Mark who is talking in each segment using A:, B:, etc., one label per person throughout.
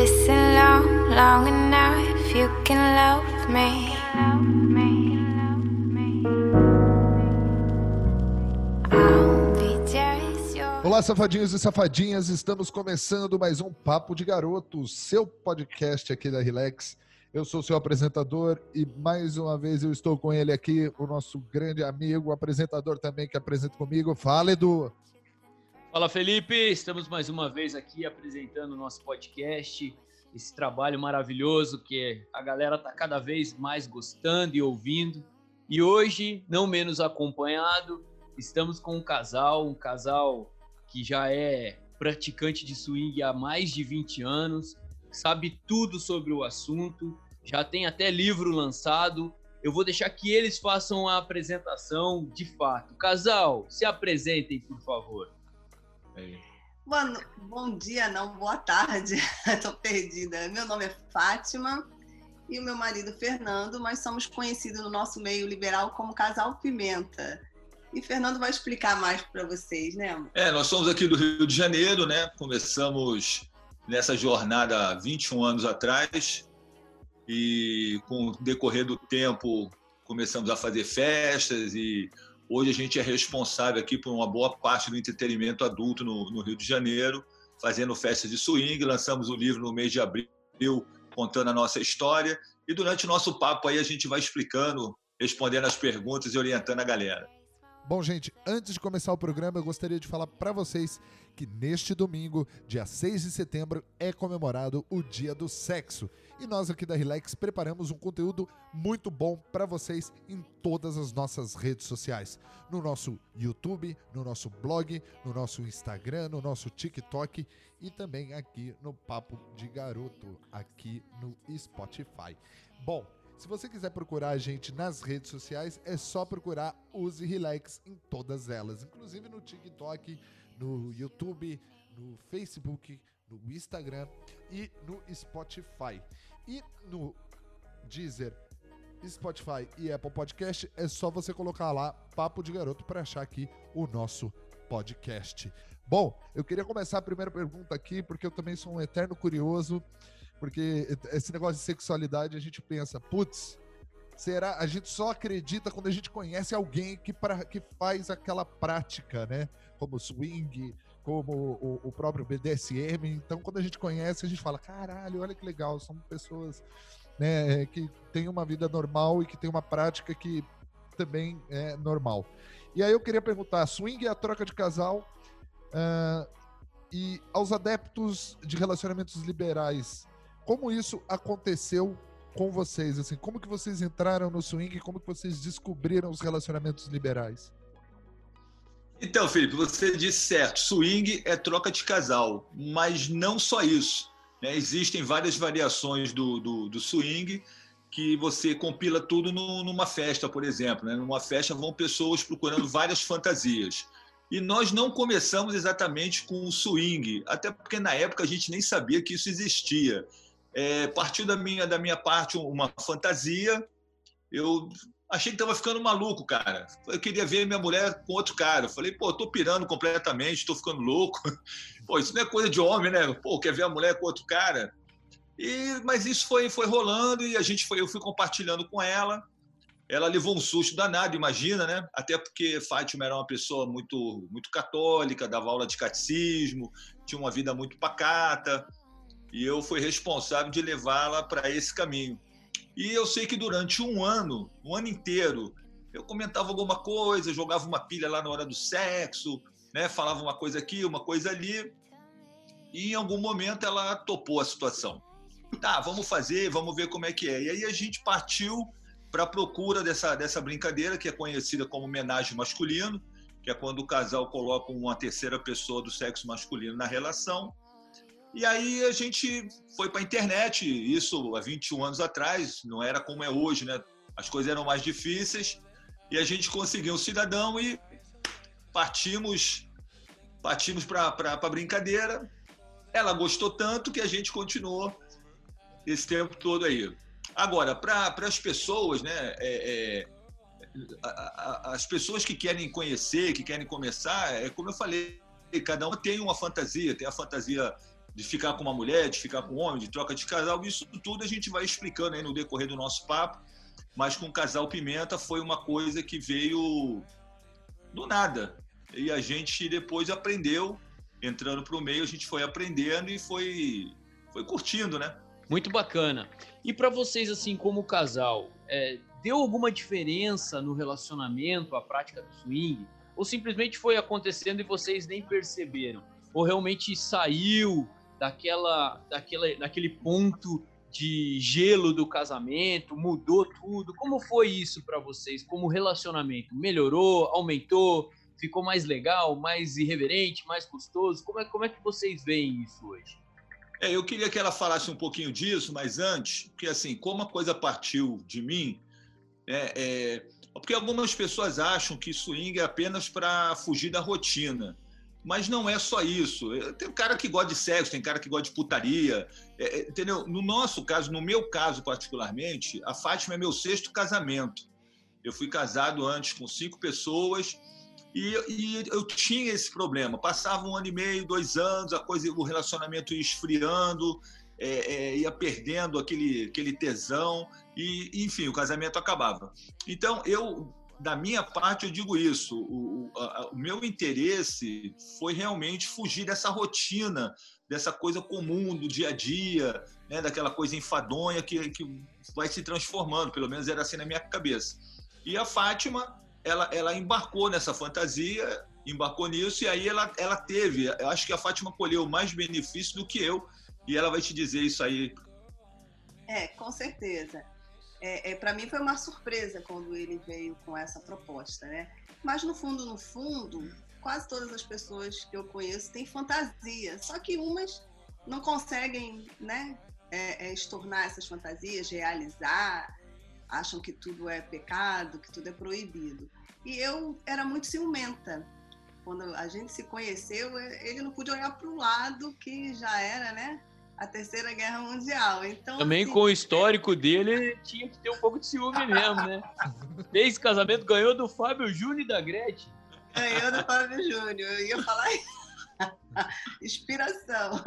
A: Listen long, long enough, you can love me.
B: Olá, safadinhos e safadinhas, estamos começando mais um Papo de Garoto, seu podcast aqui da Relax. Eu sou seu apresentador e mais uma vez eu estou com ele aqui, o nosso grande amigo, apresentador também que apresenta comigo. Fala, Edu.
C: Fala Felipe, estamos mais uma vez aqui apresentando o nosso podcast, esse trabalho maravilhoso que a galera tá cada vez mais gostando e ouvindo. E hoje, não menos acompanhado, estamos com um casal, um casal que já é praticante de swing há mais de 20 anos, sabe tudo sobre o assunto, já tem até livro lançado. Eu vou deixar que eles façam a apresentação de fato. Casal, se apresentem, por favor.
D: Mano, bom dia, não, boa tarde. Estou perdida. Meu nome é Fátima e o meu marido Fernando. Nós somos conhecidos no nosso meio liberal como Casal Pimenta. E Fernando vai explicar mais para vocês, né? amor?
E: É, nós somos aqui do Rio de Janeiro, né? Começamos nessa jornada há 21 anos atrás e com o decorrer do tempo começamos a fazer festas e hoje a gente é responsável aqui por uma boa parte do entretenimento adulto no, no Rio de Janeiro, fazendo festas de swing, lançamos o livro no mês de abril contando a nossa história e durante o nosso papo aí a gente vai explicando, respondendo as perguntas e orientando a galera.
B: Bom, gente, antes de começar o programa, eu gostaria de falar para vocês que neste domingo, dia 6 de setembro, é comemorado o Dia do Sexo. E nós aqui da Relax preparamos um conteúdo muito bom para vocês em todas as nossas redes sociais. No nosso YouTube, no nosso blog, no nosso Instagram, no nosso TikTok e também aqui no Papo de Garoto, aqui no Spotify. Bom, se você quiser procurar a gente nas redes sociais, é só procurar Use Relax em todas elas, inclusive no TikTok, no YouTube, no Facebook, no Instagram e no Spotify. E no Deezer, Spotify e Apple Podcast, é só você colocar lá Papo de Garoto para achar aqui o nosso podcast. Bom, eu queria começar a primeira pergunta aqui, porque eu também sou um eterno curioso, porque esse negócio de sexualidade a gente pensa, putz, será? A gente só acredita quando a gente conhece alguém que, pra, que faz aquela prática, né? Como swing, como o, o próprio BDSM. Então, quando a gente conhece, a gente fala: caralho, olha que legal, são pessoas né, que têm uma vida normal e que têm uma prática que também é normal. E aí eu queria perguntar: swing é a troca de casal? ah, e aos adeptos de relacionamentos liberais, como isso aconteceu com vocês? Assim, como que vocês entraram no swing? Como que vocês descobriram os relacionamentos liberais?
E: Então, Felipe, você disse certo. Swing é troca de casal, mas não só isso. né? Existem várias variações do, do, do swing que você compila tudo no- numa festa, por exemplo. né? Numa festa vão pessoas procurando várias fantasias. E nós não começamos exatamente com o swing, até porque na época a gente nem sabia que isso existia. É, partiu da minha, da minha parte uma fantasia. Eu achei que estava ficando maluco, cara. Eu queria ver minha mulher com outro cara. Eu falei, pô, tô pirando completamente, tô ficando louco. Pô, isso não é coisa de homem, né? Pô, quer ver a mulher com outro cara? E, mas isso foi, foi rolando e a gente foi, eu fui compartilhando com ela. Ela levou um susto danado, imagina, né? Até porque Fátima era uma pessoa muito, muito católica, dava aula de catecismo, tinha uma vida muito pacata, e eu fui responsável de levá-la para esse caminho. E eu sei que durante um ano, um ano inteiro, eu comentava alguma coisa, jogava uma pilha lá na hora do sexo, né? falava uma coisa aqui, uma coisa ali, e em algum momento ela topou a situação. Tá, vamos fazer, vamos ver como é que é. E aí a gente partiu para a procura dessa, dessa brincadeira, que é conhecida como homenagem masculino, que é quando o casal coloca uma terceira pessoa do sexo masculino na relação. E aí a gente foi para a internet, isso há 21 anos atrás, não era como é hoje, né? As coisas eram mais difíceis, e a gente conseguiu um cidadão e partimos partimos para a brincadeira. Ela gostou tanto que a gente continuou esse tempo todo aí. Agora, para as pessoas, né? é- é, as pessoas que querem conhecer, que querem começar, é como eu falei, cada um tem uma fantasia, tem a fantasia de ficar com uma mulher, de ficar com um homem, de troca de casal, isso tudo a gente vai explicando aí no decorrer do nosso papo. Mas com o casal Pimenta foi uma coisa que veio do nada. E a gente depois aprendeu, entrando para o meio, a gente foi aprendendo e foi, foi curtindo, né?
C: Muito bacana. E para vocês, assim, como casal, é, deu alguma diferença no relacionamento, a prática do swing? Ou simplesmente foi acontecendo e vocês nem perceberam? Ou realmente saiu daquela, daquela, daquele ponto de gelo do casamento, mudou tudo? Como foi isso para vocês, como relacionamento? Melhorou, aumentou, ficou mais legal, mais irreverente, mais gostoso? Como é, como é que vocês veem isso hoje?
E: É, eu queria que ela falasse um pouquinho disso, mas antes, porque assim, como a coisa partiu de mim, é, é porque algumas pessoas acham que swing é apenas para fugir da rotina. Mas não é só isso. É, tem cara que gosta de sexo, tem cara que gosta de putaria. É, é, entendeu? No nosso caso, no meu caso particularmente, a Fátima é meu sexto casamento. Eu fui casado antes com cinco pessoas e, e, eu tinha esse problema. Passava um ano e meio, dois anos, a coisa, o relacionamento ia esfriando, é, é, ia perdendo aquele, aquele tesão e, enfim, o casamento acabava. Então, eu da minha parte, eu digo isso. O, a, o, meu interesse foi realmente fugir dessa rotina, dessa coisa comum do dia a dia, né, daquela coisa enfadonha que, que vai se transformando, pelo menos era assim na minha cabeça. E a Fátima, ela, ela embarcou nessa fantasia, embarcou nisso, e aí ela, ela teve. Eu acho que a Fátima colheu mais benefício do que eu, e ela vai te dizer isso aí.
D: É, com certeza é, é para mim foi uma surpresa quando ele veio com essa proposta, né? Mas no fundo, no fundo, quase todas as pessoas que eu conheço têm fantasia, só que umas não conseguem, né, é, é, estornar essas fantasias, realizar, acham que tudo é pecado, que tudo é proibido. E eu era muito ciumenta. Quando a gente se conheceu, ele não podia olhar para o lado que já era, né? A Terceira Guerra Mundial. Então,
C: Também assim, com o histórico dele, tinha que ter um pouco de ciúme mesmo, né? Fez casamento, ganhou do Fábio Júnior e da Gretchen.
D: Ganhou do Fábio Júnior, eu ia falar inspiração.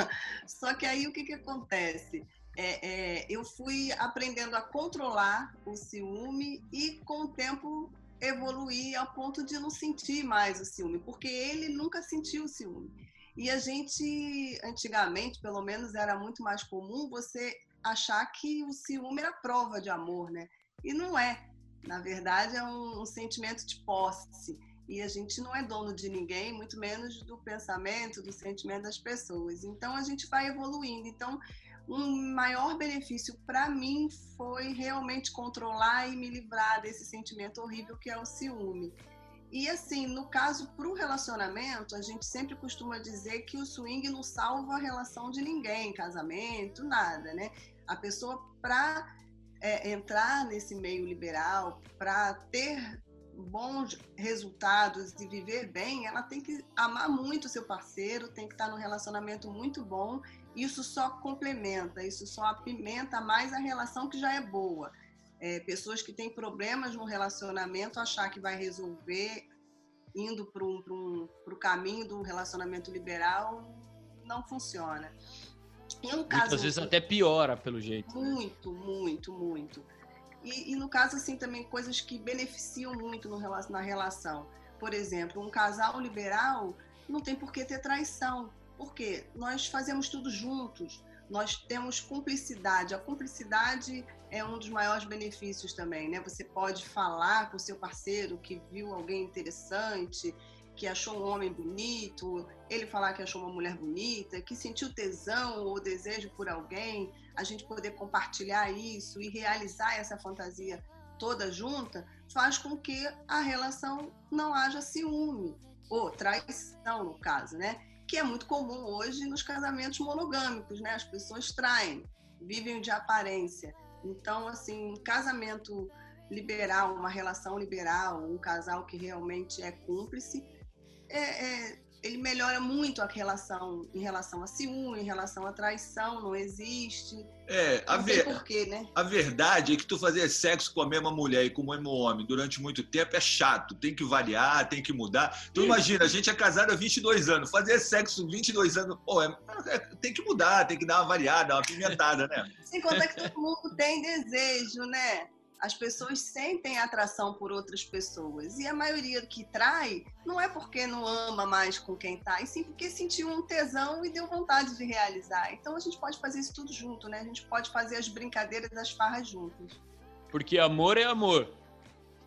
D: Só que aí o que, que acontece? É, é, eu fui aprendendo a controlar o ciúme e com o tempo evoluir ao ponto de não sentir mais o ciúme, porque ele nunca sentiu o ciúme. E a gente, antigamente, pelo menos, era muito mais comum você achar que o ciúme era prova de amor, né? E não é. Na verdade, é um, um sentimento de posse. E a gente não é dono de ninguém, muito menos do pensamento, do sentimento das pessoas. Então, a gente vai evoluindo. Então, um maior benefício para mim foi realmente controlar e me livrar desse sentimento horrível que é o ciúme. E assim, no caso para o relacionamento, a gente sempre costuma dizer que o swing não salva a relação de ninguém, casamento, nada, né? A pessoa para é, entrar nesse meio liberal, para ter bons resultados e viver bem, ela tem que amar muito o seu parceiro, tem que estar num relacionamento muito bom. Isso só complementa, isso só apimenta mais a relação que já é boa é, pessoas que têm problemas no relacionamento achar que vai resolver indo para um, um, o caminho do relacionamento liberal não funciona.
C: E um caso, Muitas vezes até piora, pelo jeito.
D: Muito, muito, muito. E, e, no caso, assim, também coisas que beneficiam muito no, na relação. Por exemplo, um casal liberal não tem por que ter traição. Porque nós fazemos tudo juntos nós temos cumplicidade. A cumplicidade é um dos maiores benefícios também, né? Você pode falar com o seu parceiro que viu alguém interessante, que achou um homem bonito, ele falar que achou uma mulher bonita, que sentiu tesão ou desejo por alguém, a gente poder compartilhar isso e realizar essa fantasia toda junta, faz com que a relação não haja ciúme ou traição no caso, né? que é muito comum hoje nos casamentos monogâmicos, né? As pessoas traem, vivem de aparência. Então, assim, um casamento liberal, uma relação liberal, um casal que realmente é cúmplice, é, é, ele melhora muito a relação em relação a ciúme, em relação à traição, não existe.
E: É, a,
D: não
E: ver...
D: porquê, né?
E: a verdade é que tu fazer sexo com a mesma mulher e com o mesmo homem durante muito tempo é chato, tem que variar, tem que mudar. Tu imagina, a gente é casado há 22 anos, fazer sexo 22 anos, pô, é... É... tem que mudar, tem que dar uma variada, uma pimentada, né?
D: Sem contar que todo mundo tem desejo, né? As pessoas sentem atração por outras pessoas. E a maioria que trai não é porque não ama mais com quem tá, e sim porque sentiu um tesão e deu vontade de realizar. Então a gente pode fazer isso tudo junto, né? A gente pode fazer as brincadeiras, as farras juntos.
C: Porque amor é amor.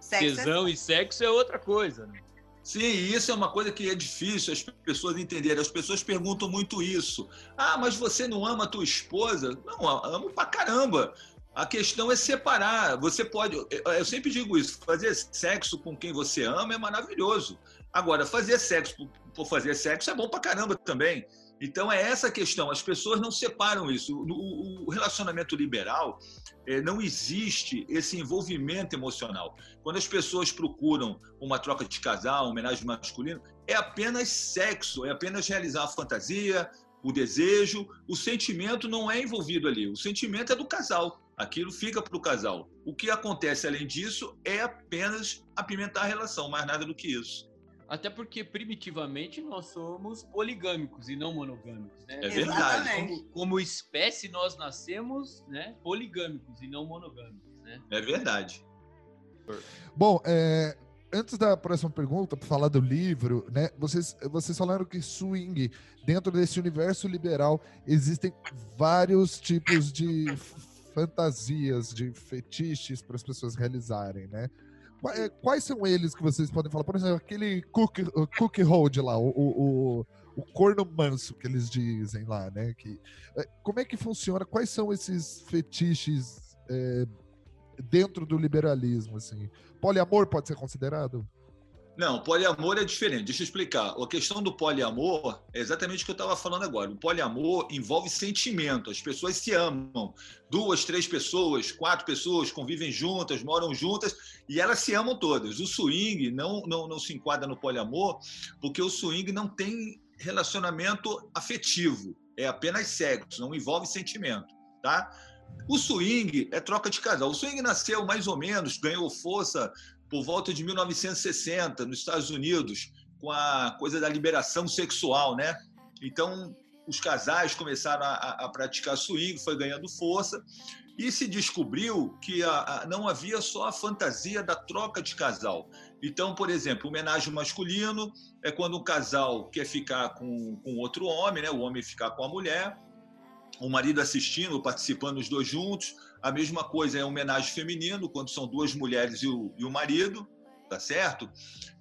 D: Sexo é
C: Tesão
D: é...
C: e sexo é outra coisa. Né?
E: Sim, isso é uma coisa que é difícil as pessoas entenderem. As pessoas perguntam muito isso. Ah, mas você não ama a tua esposa? Não, amo pra caramba. A questão é separar. Você pode. Eu sempre digo isso: fazer sexo com quem você ama é maravilhoso. Agora, fazer sexo por fazer sexo é bom pra caramba também. Então, é essa a questão. As pessoas não separam isso. O relacionamento liberal é, não existe esse envolvimento emocional. Quando as pessoas procuram uma troca de casal, uma homenagem masculina, é apenas sexo, é apenas realizar a fantasia, o desejo, o sentimento não é envolvido ali. O sentimento é do casal. Aquilo fica para o casal. O que acontece além disso é apenas apimentar a relação, mais nada do que isso.
C: Até porque primitivamente nós somos poligâmicos e não monogâmicos, né?
E: É verdade.
C: Como, como, espécie nós nascemos, né, poligâmicos e não monogâmicos, né?
E: É verdade.
B: Bom, é, antes da próxima pergunta, para falar do livro, né? Vocês, vocês falaram que swing, dentro desse universo liberal, existem vários tipos de fantasias, de fetiches para as pessoas realizarem, né? Eh, quais são eles que vocês podem falar? Por exemplo, aquele cookie, cookie hold lá, o, o, o, corno manso que eles dizem lá, né? Que, eh, como é que funciona? Quais são esses fetiches é, dentro do liberalismo? Assim? Poliamor pode ser considerado?
E: Não, poliamor é diferente. Deixa eu explicar. A questão do poliamor é exatamente o que eu estava falando agora. O poliamor envolve sentimento. As pessoas se amam. Duas, três pessoas, quatro pessoas convivem juntas, moram juntas e elas se amam todas. O swing não, não, não se enquadra no poliamor porque o swing não tem relacionamento afetivo. É apenas sexo, não envolve sentimento, tá? O swing é troca de casal. O swing nasceu mais ou menos, ganhou força por volta de 1960, nos Estados Unidos, com a coisa da liberação sexual, né? Então, os casais começaram a, a praticar swing, foi ganhando força, e se descobriu que a, a, não havia só a fantasia da troca de casal. Então, por exemplo, homenagem masculino é quando um casal quer ficar com, com outro homem, né? o homem ficar com a mulher, o marido assistindo, participando os dois juntos. A mesma coisa é homenagem feminino, quando são duas mulheres e o, e o marido, tá certo?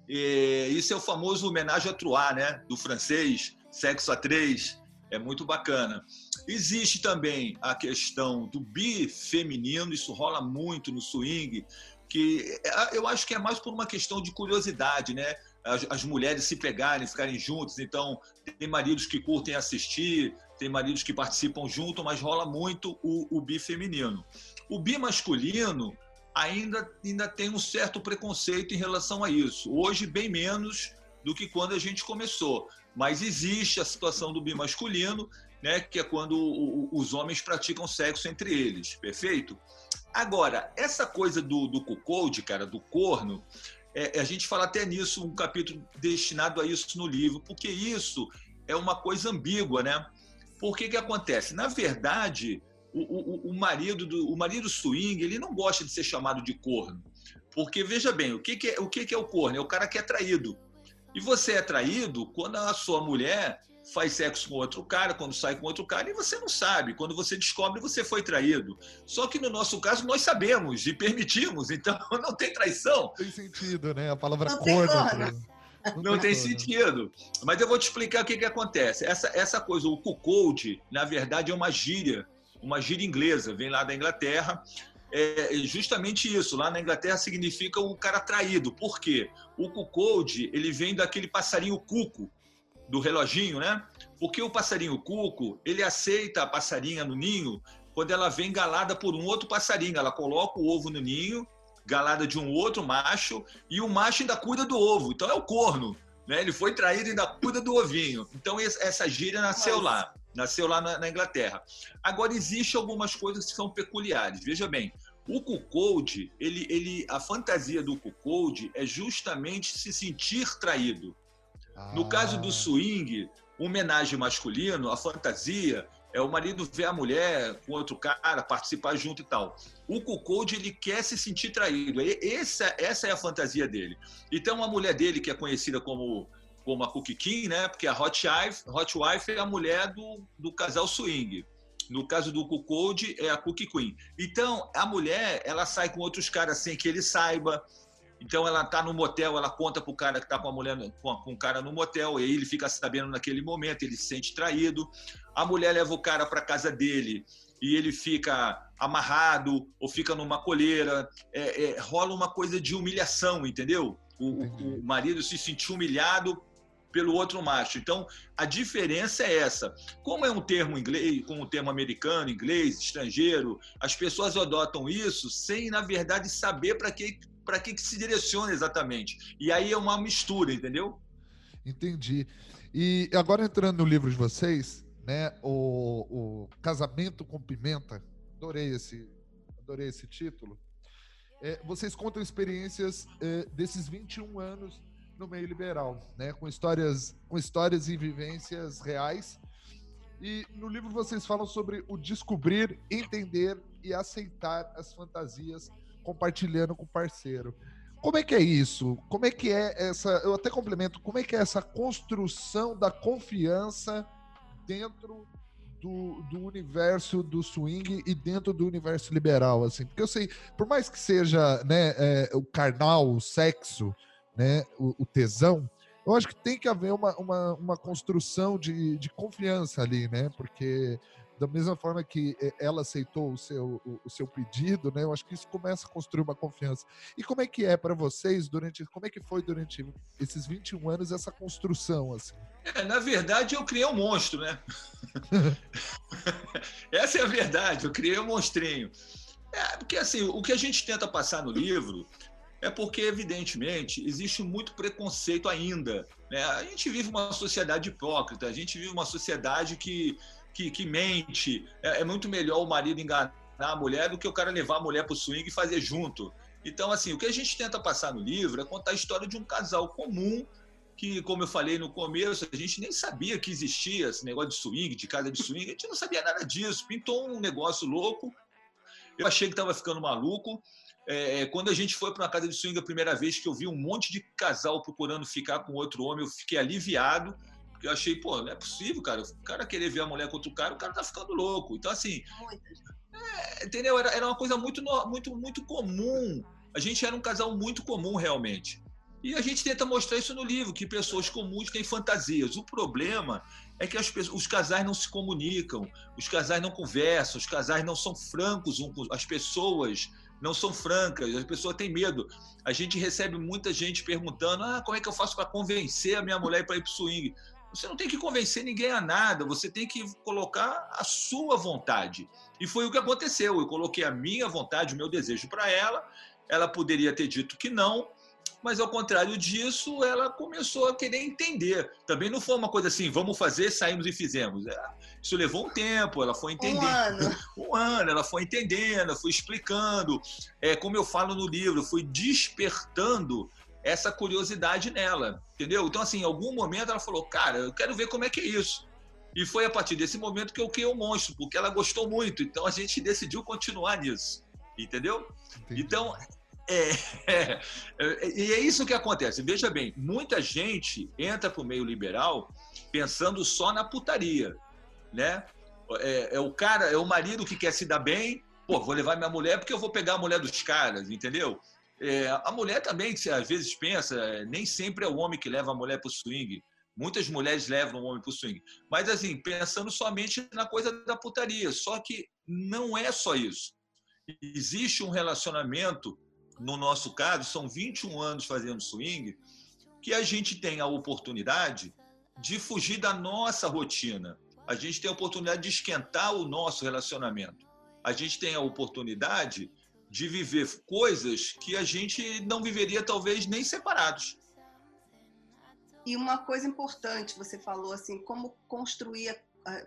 E: E isso é o famoso homenagem a trois, né? Do francês, sexo a três, é muito bacana. Existe também a questão do bi feminino, isso rola muito no swing, que é, eu acho que é mais por uma questão de curiosidade, né? As, as mulheres se pegarem, ficarem juntas, então tem maridos que curtem assistir, tem maridos que participam junto, mas rola muito o, o bi feminino. O bi masculino ainda, ainda tem um certo preconceito em relação a isso. Hoje, bem menos do que quando a gente começou. Mas existe a situação do bi masculino, né, que é quando o, os homens praticam sexo entre eles, perfeito? Agora, essa coisa do, do cuckold, cara, do corno, é, a gente fala até nisso, um capítulo destinado a isso no livro, porque isso é uma coisa ambígua, né? Por que que acontece? Na verdade, o, o, o, marido do o marido swing ele não gosta de ser chamado de corno, porque veja bem o que, que é o que, que é o corno é o cara que é traído e você é traído quando a sua mulher faz sexo com outro cara, quando sai com outro cara, e você não sabe. Quando você descobre, você foi traído. Só que no nosso caso, nós sabemos e permitimos, então não tem traição.
B: Tem sentido, né? A palavra corno.
E: Não, tem sentido. Mas eu vou te explicar o que, que acontece. Essa, essa coisa, o cuckold, na verdade, é uma gíria, uma gíria inglesa, vem lá da Inglaterra. É justamente isso. Lá na Inglaterra significa o cara traído. Por quê? O cuckold, ele vem daquele passarinho cuco, do reloginho, né? Porque o passarinho cuco, ele aceita a passarinha no ninho quando ela vem galada por um outro passarinho. Ela coloca o ovo no ninho galada de um outro macho, e o macho ainda cuida do ovo. Então é o corno. Né? Ele foi traído e ainda cuida do ovinho. Então, essa gíria nasceu Mas... lá. Nasceu lá na, na, Inglaterra. Agora, existe algumas coisas que são peculiares. Veja bem, o cuckold, ele, ele, a fantasia do cuckold é justamente se sentir traído. Ah. No caso do swing, homenagem masculino, a fantasia é o marido ver a mulher com outro cara, participar junto e tal. O cuckold, ele quer se sentir traído. Essa, essa é a fantasia dele. Então, a mulher dele, que é conhecida como, como a Cookie King, né? Porque a Hot Wife, Hot Wife é a mulher do, do casal swing. No caso do Cuckold, é a Cookie Queen. Então, a mulher, ela sai com outros caras sem que ele saiba. Então ela tá no motel, ela conta pro cara que tá com a mulher, com, com o cara no motel, e aí ele fica sabendo naquele momento, ele se sente traído. A mulher leva o cara para casa dele e ele fica amarrado ou fica numa coleira. É, é, rola uma coisa de humilhação, entendeu? O, o, marido se sentiu humilhado pelo outro macho. Então, a diferença é essa. Como é um termo inglês, com um termo americano, inglês, estrangeiro, as pessoas adotam isso sem, na verdade, saber para que para que, que se direciona exatamente. E aí é uma mistura, entendeu?
B: Entendi. E agora entrando no livro de vocês, né, o, o Casamento com Pimenta, adorei esse, adorei esse título. É, vocês contam experiências é, desses 21 anos no meio liberal, né, com histórias, com histórias e vivências reais. E no livro vocês falam sobre o descobrir, entender e aceitar as fantasias compartilhando com o parceiro. Como é que é isso? Como é que é essa. Eu até complemento, como é que é essa construção da confiança dentro do, do universo do swing e dentro do universo liberal, assim? Porque eu sei, por mais que seja né, é, o carnal, o sexo, né, o, o, tesão, eu acho que tem que haver uma, uma, uma construção de, de confiança ali, né? Porque da mesma forma que eh, ela aceitou o seu, o, seu pedido, né? Eu acho que isso começa a construir uma confiança. E como é que é para vocês durante, como é que foi durante esses 21 anos essa construção assim?
E: É, na verdade, eu criei um monstro, né? essa é a verdade, eu criei um monstrinho. É, porque assim, o que a gente tenta passar no livro é porque, evidentemente, existe muito preconceito ainda. Né? A gente vive uma sociedade hipócrita, a gente vive uma sociedade que que, que mente. É, é, muito melhor o marido enganar a mulher do que o cara levar a mulher para o swing e fazer junto. Então, assim, o que a gente tenta passar no livro é contar a história de um casal comum que, como eu falei no começo, a gente nem sabia que existia esse negócio de swing, de casa de swing, a gente não sabia nada disso. Pintou um negócio louco. Eu achei que estava ficando maluco. É, é, quando a gente foi para uma casa de swing a primeira vez que eu vi um monte de casal procurando ficar com outro homem, eu fiquei aliviado. Eu achei, pô, não é possível, cara. O cara querer ver a mulher com outro cara, o cara tá ficando louco. Então, assim. É, entendeu? Era, era uma coisa muito, muito, muito comum. A gente era um casal muito comum, realmente. E a gente tenta mostrar isso no livro, que pessoas comuns têm fantasias. O problema é que as, os casais não se comunicam, os casais não conversam, os casais não são francos, um, as pessoas não são francas, as pessoas têm medo. A gente recebe muita gente perguntando: ah, como é que eu faço para convencer a minha mulher para ir para o swing? Você não tem que convencer ninguém a nada, você tem que colocar a sua vontade. E foi o que aconteceu. Eu coloquei a minha vontade, o meu desejo para ela. Ela poderia ter dito que não, mas ao contrário disso, ela começou a querer entender. Também não foi uma coisa assim, vamos fazer, saímos e fizemos. É, isso levou um tempo, ela foi entendendo. Um
D: ano.
E: um ano, ela foi entendendo, foi explicando. É, como eu falo no livro, fui despertando essa curiosidade nela, entendeu? Então, assim, em algum momento ela falou, cara, eu quero ver como é que é isso. E foi a partir desse momento que eu criei o monstro, porque ela gostou muito. Então a gente decidiu continuar nisso, entendeu? Entendi. Então, é, é, é, e é isso que acontece. Veja bem, muita gente entra para o meio liberal pensando só na putaria, né? É, é, o cara, é o marido que quer se dar bem. Pô, vou levar minha mulher porque eu vou pegar a mulher dos caras, entendeu? É, a mulher também, se às vezes pensa, nem sempre é o homem que leva a mulher para o swing. Muitas mulheres levam o homem para o swing. Mas, assim, pensando somente na coisa da putaria. Só que não é só isso. Existe um relacionamento, no nosso caso, são 21 anos fazendo swing, que a gente tem a oportunidade de fugir da nossa rotina. A gente tem a oportunidade de esquentar o nosso relacionamento. A gente tem a oportunidade de viver coisas que a gente não viveria talvez nem separados.
D: E uma coisa importante, você falou assim, como construir,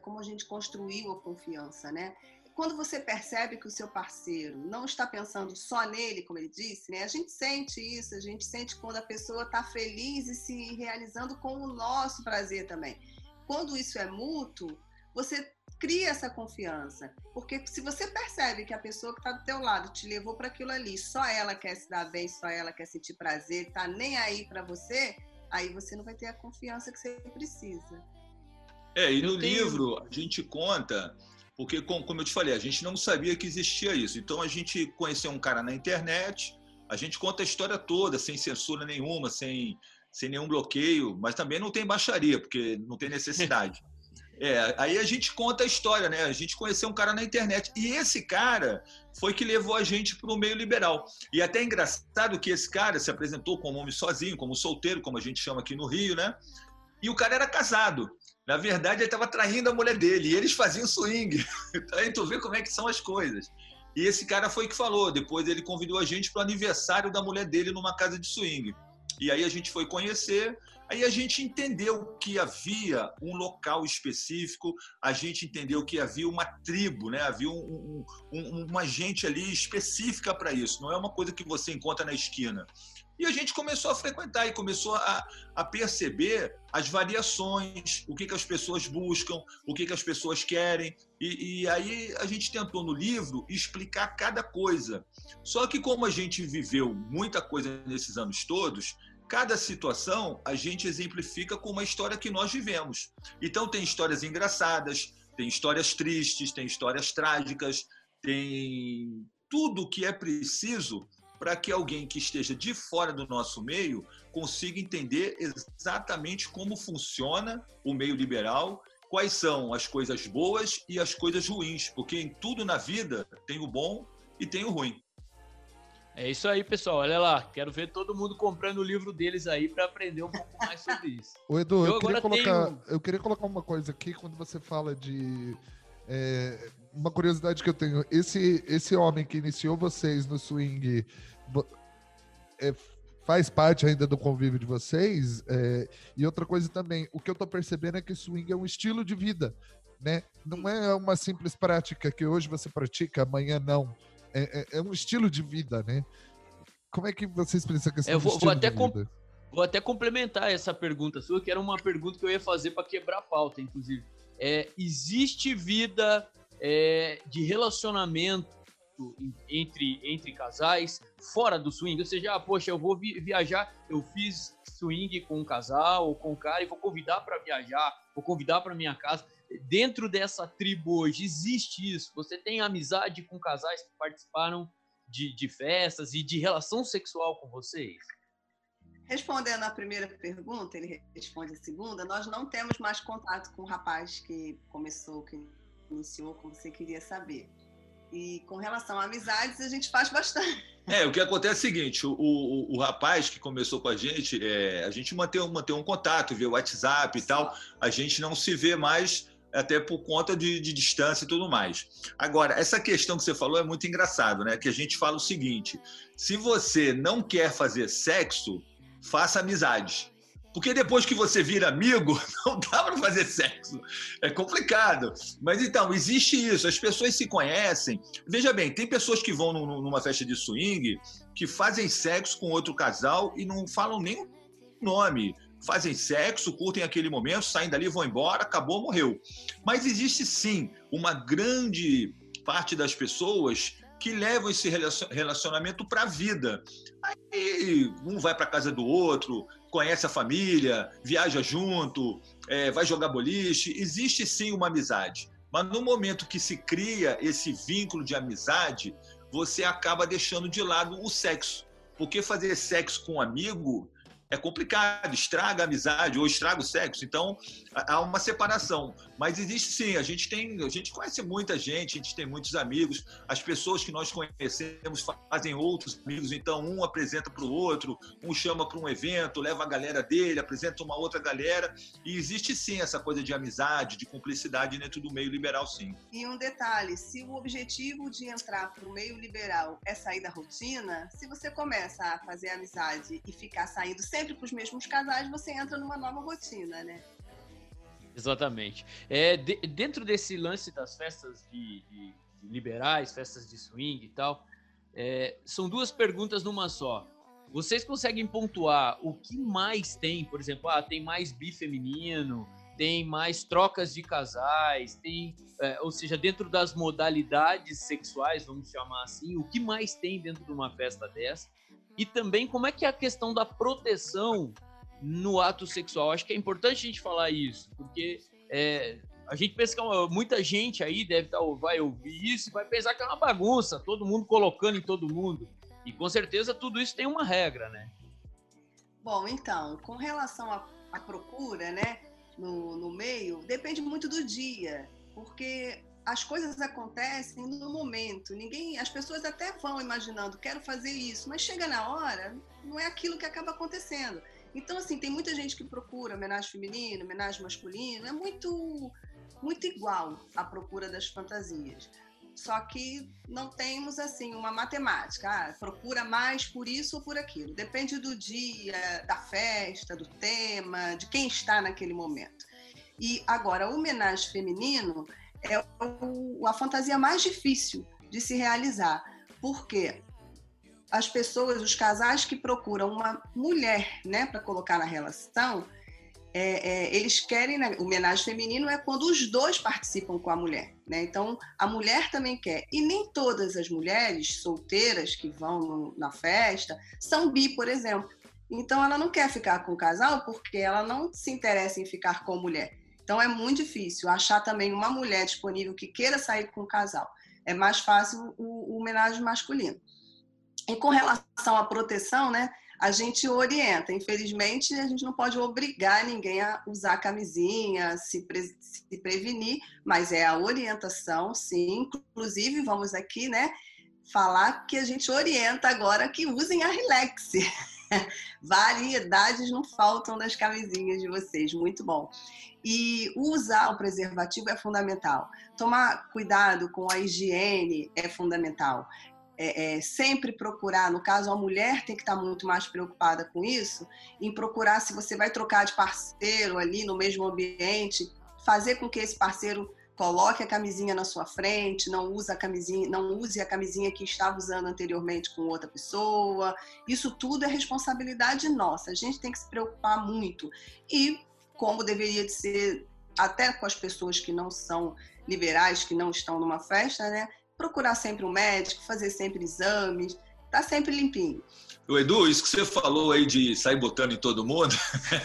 D: como a gente construiu a confiança, né? Quando você percebe que o seu parceiro não está pensando só nele, como ele disse, né? A gente sente isso, a gente sente quando a pessoa está feliz e se realizando com o nosso prazer também. Quando isso é mútuo, você cria essa confiança. Porque se você percebe que a pessoa que está do teu lado te levou para aquilo ali, só ela quer se dar bem, só ela quer sentir prazer, tá nem aí para você, aí você não vai ter a confiança que você precisa.
E: É, e no livro a gente conta, porque como eu te falei, a gente não sabia que existia isso. Então a gente conheceu um cara na internet, a gente conta a história toda, sem censura nenhuma, sem, sem nenhum bloqueio, mas também não tem baixaria, porque não tem necessidade. É, aí a gente conta a história, né? A gente conheceu um cara na internet. E esse cara foi que levou a gente para o meio liberal. E até é engraçado que esse cara se apresentou como homem sozinho, como solteiro, como a gente chama aqui no Rio, né? E o cara era casado. Na verdade, ele estava traindo a mulher dele. E eles faziam swing. Então, tu vê como é que são as coisas. E esse cara foi que falou. Depois ele convidou a gente para o aniversário da mulher dele numa casa de swing. E aí a gente foi conhecer. Aí a gente entendeu que havia um local específico, a gente entendeu que havia uma tribo, né? havia um, um, uma gente ali específica para isso, não é uma coisa que você encontra na esquina. E a gente começou a frequentar e começou a, a perceber as variações, o que, que as pessoas buscam, o que, que as pessoas querem. E, e, aí a gente tentou no livro explicar cada coisa. Só que como a gente viveu muita coisa nesses anos todos, cada situação a gente exemplifica com uma história que nós vivemos. Então tem histórias engraçadas, tem histórias tristes, tem histórias trágicas, tem tudo o que é preciso para que alguém que esteja de fora do nosso meio consiga entender exatamente como funciona o meio liberal, quais são as coisas boas e as coisas ruins, porque em tudo na vida tem o bom e tem o ruim.
C: É isso aí, pessoal. Olha lá, quero ver todo mundo comprando o livro deles aí para aprender um pouco mais sobre isso.
B: O Edu, eu, eu queria colocar, tenho... eu queria colocar uma coisa aqui quando você fala de é, uma curiosidade que eu tenho. Esse esse homem que iniciou vocês no swing é, faz parte ainda do convívio de vocês? É, e outra coisa também, o que eu tô percebendo é que swing é um estilo de vida, né? Não é uma simples prática que hoje você pratica, amanhã não é, é, é, um estilo de vida, né? Como é que você explica essa questão
C: eu vou, vou até Vou até complementar essa pergunta sua, que era uma pergunta que eu ia fazer para quebrar a pauta, inclusive. É, existe vida é, de relacionamento entre, entre casais fora do swing? Ou seja, ah, poxa, eu vou vi viajar, eu fiz swing com um casal ou com um cara e vou convidar para viajar, vou convidar para minha casa dentro dessa tribo hoje existe isso? Você tem amizade com casais que participaram de, de festas e de relação sexual com vocês?
D: Respondendo à primeira pergunta, ele responde a segunda. Nós não temos mais contato com o rapaz que começou, que iniciou, como você queria saber. E com relação a amizades, a gente faz bastante.
E: É, o que acontece é o seguinte: o, o, o rapaz que começou com a gente, é, a gente mantém, mantém um contato via WhatsApp e tal, a gente não se vê mais até por conta de, de, distância e tudo mais. Agora, essa questão que você falou é muito engraçado, né? Que a gente fala o seguinte: se você não quer fazer sexo, faça amizades. Porque depois que você vira amigo, não dá para fazer sexo. É complicado. Mas então, existe isso. As pessoas se conhecem. Veja bem, tem pessoas que vão numa festa de swing que fazem sexo com outro casal e não falam nem o nome fazem sexo, curtem aquele momento, saem dali, vão embora, acabou, morreu. Mas existe sim uma grande parte das pessoas que levam esse relacionamento para a vida. Aí um vai para casa do outro, conhece a família, viaja junto, é, vai jogar boliche. Existe sim uma amizade. Mas no momento que se cria esse vínculo de amizade, você acaba deixando de lado o sexo. Porque fazer sexo com um amigo é complicado, estraga a amizade ou estraga o sexo. Então há uma separação. Mas existe sim, a gente tem, a gente conhece muita gente, a gente tem muitos amigos. As pessoas que nós conhecemos fazem outros amigos, então um apresenta para o outro, um chama para um evento, leva a galera dele, apresenta uma outra galera. E existe sim essa coisa de amizade, de cumplicidade dentro do meio liberal, sim.
D: E um detalhe: se o objetivo de entrar para o meio liberal é sair da rotina, se você começa a fazer amizade e ficar saindo sempre para os mesmos casais, você entra numa nova rotina, né?
C: Exatamente. É, de, dentro desse lance das festas de, de, de, liberais, festas de swing e tal, é, são duas perguntas numa só. Vocês conseguem pontuar o que mais tem, por exemplo, ah, tem mais bi feminino, tem mais trocas de casais, tem, é, ou seja, dentro das modalidades sexuais, vamos chamar assim, o que mais tem dentro de uma festa dessa? E também como é que é a questão da proteção no ato sexual? Acho que é importante a gente falar isso, porque é, a gente pensa que é muita gente aí deve estar, tá, vai ouvir isso vai pensar que é uma bagunça, todo mundo colocando em todo mundo. E com certeza tudo isso tem uma regra, né?
D: Bom, então, com relação à procura, né? no, no meio depende muito do dia, porque as coisas acontecem no momento. Ninguém, as pessoas até vão imaginando, quero fazer isso, mas chega na hora, não é aquilo que acaba acontecendo. Então, assim, tem muita gente que procura homenagem feminina, homenagem masculina, é muito, muito igual a procura das fantasias. Só que não temos assim uma matemática, ah, procura mais por isso ou por aquilo. Depende do dia, da festa, do tema, de quem está naquele momento. E agora, o homenagem feminino é a fantasia mais difícil de se realizar, porque as pessoas, os casais que procuram uma mulher, né, para colocar na relação, é, é, eles querem, né, o homenagem feminino é quando os dois participam com a mulher, né? Então a mulher também quer. E nem todas as mulheres solteiras que vão no, na festa são bi, por exemplo. Então ela não quer ficar com o casal porque ela não se interessa em ficar com a mulher. Então é muito difícil achar também uma mulher disponível que queira sair com o casal. É mais fácil o, o homenagem masculino. E com relação à proteção, né? a gente orienta. Infelizmente, a gente não pode obrigar ninguém a usar camisinha, se, pre se prevenir, mas é a orientação, sim. Inclusive, vamos aqui, né, falar que a gente orienta agora que usem a Relax. Variedades não faltam nas camisinhas de vocês, muito bom. E usar o preservativo é fundamental. Tomar cuidado com a higiene é fundamental é, é, sempre procurar, no caso, a mulher tem que estar muito mais preocupada com isso, em procurar se você vai trocar de parceiro ali no mesmo ambiente, fazer com que esse parceiro coloque a camisinha na sua frente, não use a camisinha, não use a camisinha que estava usando anteriormente com outra pessoa. Isso tudo é responsabilidade nossa. A gente tem que se preocupar muito. E como deveria de ser até com as pessoas que não são liberais, que não estão numa festa, né? Procurar sempre um médico, fazer sempre exames, tá sempre limpinho.
E: O Edu, isso que você falou aí de sair botando em todo mundo,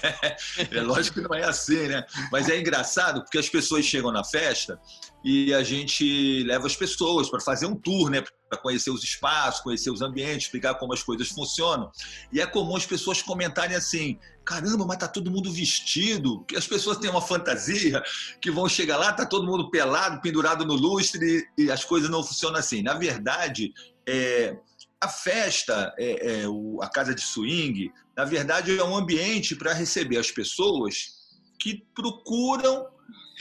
E: é lógico que não é assim, né? Mas é engraçado porque as pessoas chegam na festa e a gente leva as pessoas para fazer um tour, né? Para conhecer os espaços, conhecer os ambientes, explicar como as coisas funcionam. E é comum as pessoas comentarem assim: caramba, mas tá todo mundo vestido, as pessoas têm uma fantasia que vão chegar lá, tá todo mundo pelado, pendurado no lustre e as coisas não funcionam assim. Na verdade, é a festa, é, é, o, a casa de swing, na verdade, é um ambiente para receber as pessoas que procuram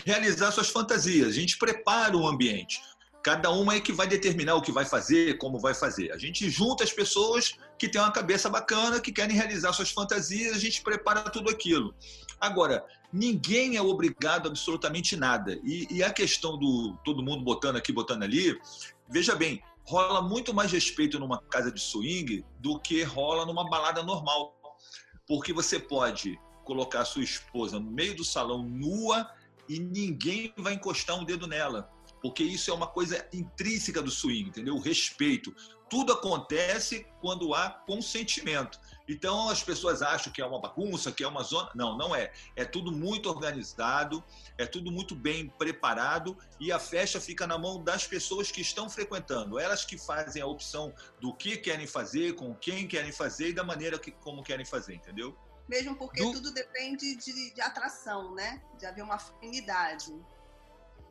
E: realizar suas fantasias. A gente prepara o ambiente. Cada uma é que vai determinar o que vai fazer, como vai fazer. A gente junta as pessoas que têm uma cabeça bacana, que querem realizar suas fantasias, a gente prepara tudo aquilo. Agora, ninguém é obrigado a absolutamente nada. E, e a questão do todo mundo botando aqui, botando ali, veja bem, rola muito mais respeito numa casa de swing do que rola numa balada normal. Porque você pode colocar a sua esposa no meio do salão nua e ninguém vai encostar um dedo nela. Porque isso é uma coisa intrínseca do swing, entendeu? O respeito. Tudo acontece quando há consentimento. Então as pessoas acham que é uma bagunça, que é uma zona. Não, não é. É tudo muito organizado, é tudo muito bem preparado e a festa fica na mão das pessoas que estão frequentando. Elas que fazem a opção do que querem fazer, com quem querem fazer e da maneira que, como querem fazer, entendeu?
D: Mesmo porque do... tudo depende de, de atração, né? De haver uma afinidade.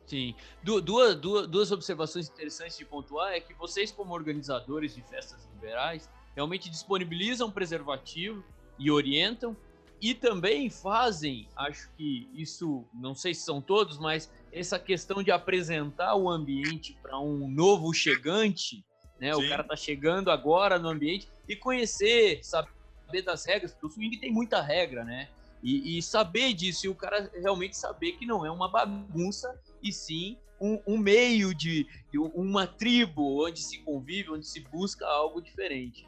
C: Sim. Du duas, duas, duas observações interessantes de pontuar é que vocês, como organizadores de festas liberais, realmente disponibilizam preservativo e orientam e também fazem, acho que isso, não sei se são todos, mas essa questão de apresentar o ambiente para um novo chegante, né? Sim. O cara tá chegando agora no ambiente e conhecer, saber das regras, porque o swing tem muita regra, né? E, e, saber disso, e o cara realmente saber que não é uma bagunça, e sim um, um meio de uma tribo onde se convive, onde se busca algo diferente.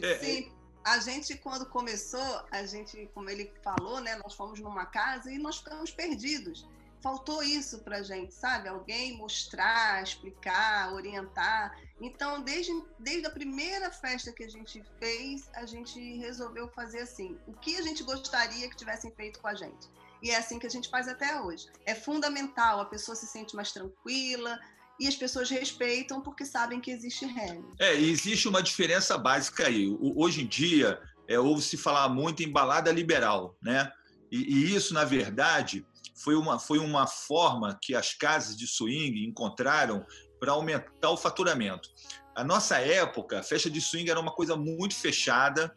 D: É, sim, a gente quando começou, a gente, como ele falou, né, nós fomos numa casa e nós ficamos perdidos faltou isso para gente, sabe? Alguém mostrar, explicar, orientar. Então, desde, desde a primeira festa que a gente fez, a gente resolveu fazer assim: o que a gente gostaria que tivessem feito com a gente. E é assim que a gente faz até hoje. É fundamental, a pessoa se sente mais tranquila, e as pessoas respeitam porque sabem que existe regra.
E: É, existe uma diferença básica aí. Hoje em dia, é, ouve-se falar muito em balada liberal, né? E, e, isso, na verdade, foi uma, foi uma forma que as casas de swing encontraram para aumentar o faturamento. A nossa época, a festa de swing era uma coisa muito fechada.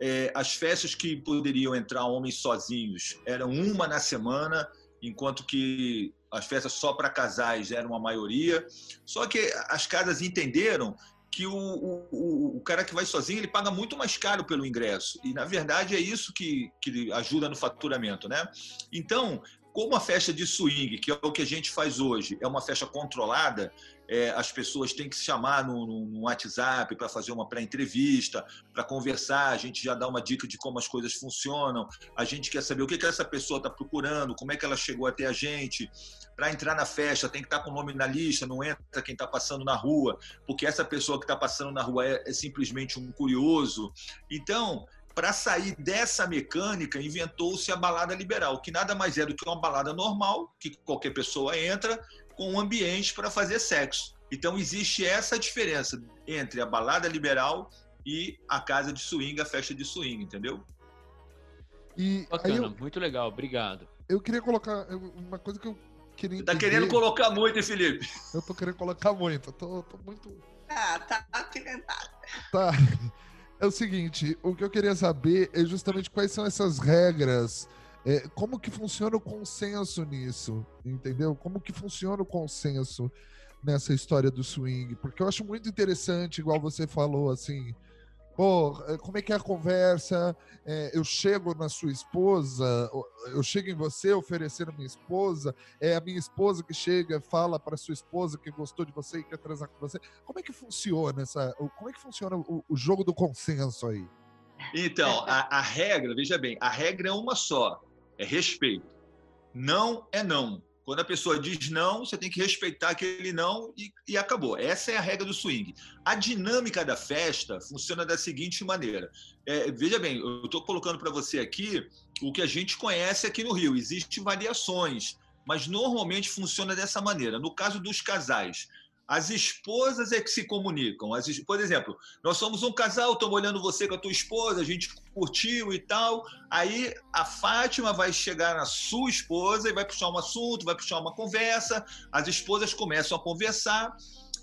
E: É, as festas que poderiam entrar homens sozinhos eram uma na semana, enquanto que as festas só para casais eram a maioria. Só que as casas entenderam que o, o, o, cara que vai sozinho ele paga muito mais caro pelo ingresso. E, na verdade, é isso que, que ajuda no faturamento. Né? Então, como a festa de swing, que é o que a gente faz hoje, é uma festa controlada, é, as pessoas têm que se chamar no, no, no WhatsApp para fazer uma pré-entrevista, para conversar, a gente já dá uma dica de como as coisas funcionam, a gente quer saber o que, que essa pessoa está procurando, como é que ela chegou até a gente. Para entrar na festa, tem que estar tá com o nome na lista, não entra quem está passando na rua, porque essa pessoa que está passando na rua é, é simplesmente um curioso. Então, para sair dessa mecânica, inventou-se a balada liberal, que nada mais é do que uma balada normal, que qualquer pessoa entra, com um ambiente para fazer sexo. Então, existe essa diferença entre a balada liberal e a casa de swing, a festa de swing, entendeu?
C: E Bacana, eu, muito legal, obrigado.
B: Eu queria colocar uma coisa que eu queria
E: Tá querendo colocar muito, hein, Felipe?
B: Eu tô querendo colocar muito, eu tô, tô muito...
D: Ah, tá apimentado.
B: Tá. É o seguinte, o que eu queria saber é justamente quais são essas regras, é, como que funciona o consenso nisso, entendeu? Como que funciona o consenso nessa história do swing? Porque eu acho muito interessante, igual você falou, assim, pô, é, como é que é a conversa? É, eu chego na sua esposa, eu chego em você oferecendo minha esposa, é a minha esposa que chega, fala para sua esposa que gostou de você e quer transar com você. Como é que funciona essa? Como é que funciona o, o jogo do consenso aí?
E: Então, a, a regra, veja bem, a regra é uma só, é respeito. Não é não. Quando a pessoa diz não, você tem que respeitar aquele não e, e acabou. Essa é a regra do swing. A dinâmica da festa funciona da seguinte maneira. É, veja bem, eu estou colocando para você aqui o que a gente conhece aqui no Rio. Existem variações, mas normalmente funciona dessa maneira. No caso dos casais, as esposas é que se comunicam. As, por exemplo, nós somos um casal, estou olhando você com a tua esposa, a gente curtiu e tal. Aí a Fátima vai chegar na sua esposa e vai puxar um assunto, vai puxar uma conversa. As esposas começam a conversar.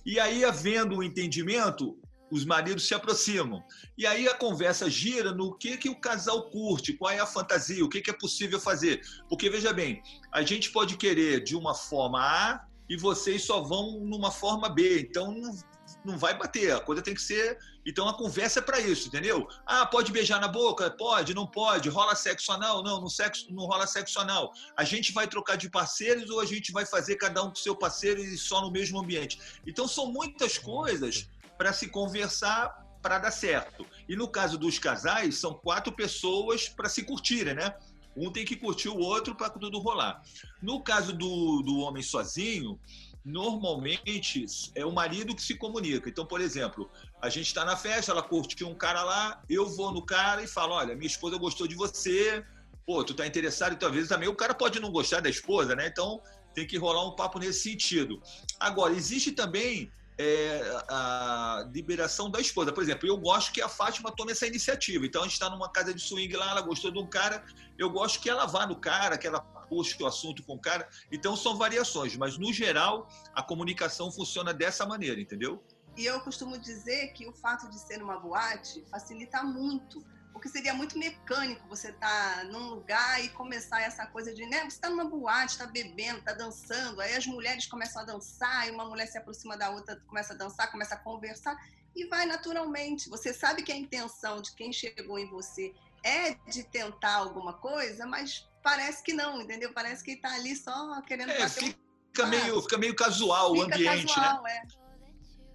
E: E aí, havendo um entendimento, os maridos se aproximam. E aí a conversa gira no que, que o casal curte, qual é a fantasia, o que, que é possível fazer. Porque, veja bem, a gente pode querer de uma forma A e vocês só vão numa forma B. Então não, não vai bater, a coisa tem que ser. Então a conversa é para isso, entendeu? Ah, pode beijar na boca? Pode, não pode. Rola sexo anal? Não, no sexo, não rola sexo anal. A gente vai trocar de parceiros ou a gente vai fazer cada um com seu parceiro e só no mesmo ambiente? Então são muitas coisas para se conversar para dar certo. E no caso dos casais, são quatro pessoas para se curtirem, né? Um tem que curtir o outro para tudo rolar. No caso do, do homem sozinho, normalmente é o marido que se comunica. Então, por exemplo, a gente está na festa, ela curtiu um cara lá, eu vou no cara e falo: olha, minha esposa gostou de você, pô, tu tá interessado, então às vezes também o cara pode não gostar da esposa, né? Então tem que rolar um papo nesse sentido. Agora, existe também é, a liberação da esposa. Por exemplo, eu gosto que a Fátima tome essa iniciativa. Então, a gente está numa casa de swing lá, ela gostou de um cara, eu gosto que ela vá no cara, que ela puxe o assunto com o cara. Então, são variações, mas no geral, a comunicação funciona dessa maneira, entendeu?
D: E eu costumo dizer que o fato de ser uma boate facilita muito, porque seria muito mecânico você estar tá num lugar e começar essa coisa de, né, você está numa boate, está bebendo, está dançando, aí as mulheres começam a dançar, e uma mulher se aproxima da outra, começa a dançar, começa a conversar, e vai naturalmente. Você sabe que a intenção de quem chegou em você é de tentar alguma coisa, mas parece que não, entendeu? Parece que está ali só querendo
E: é, bater fica, um... meio, fica meio casual fica o ambiente, né? casual, né? É.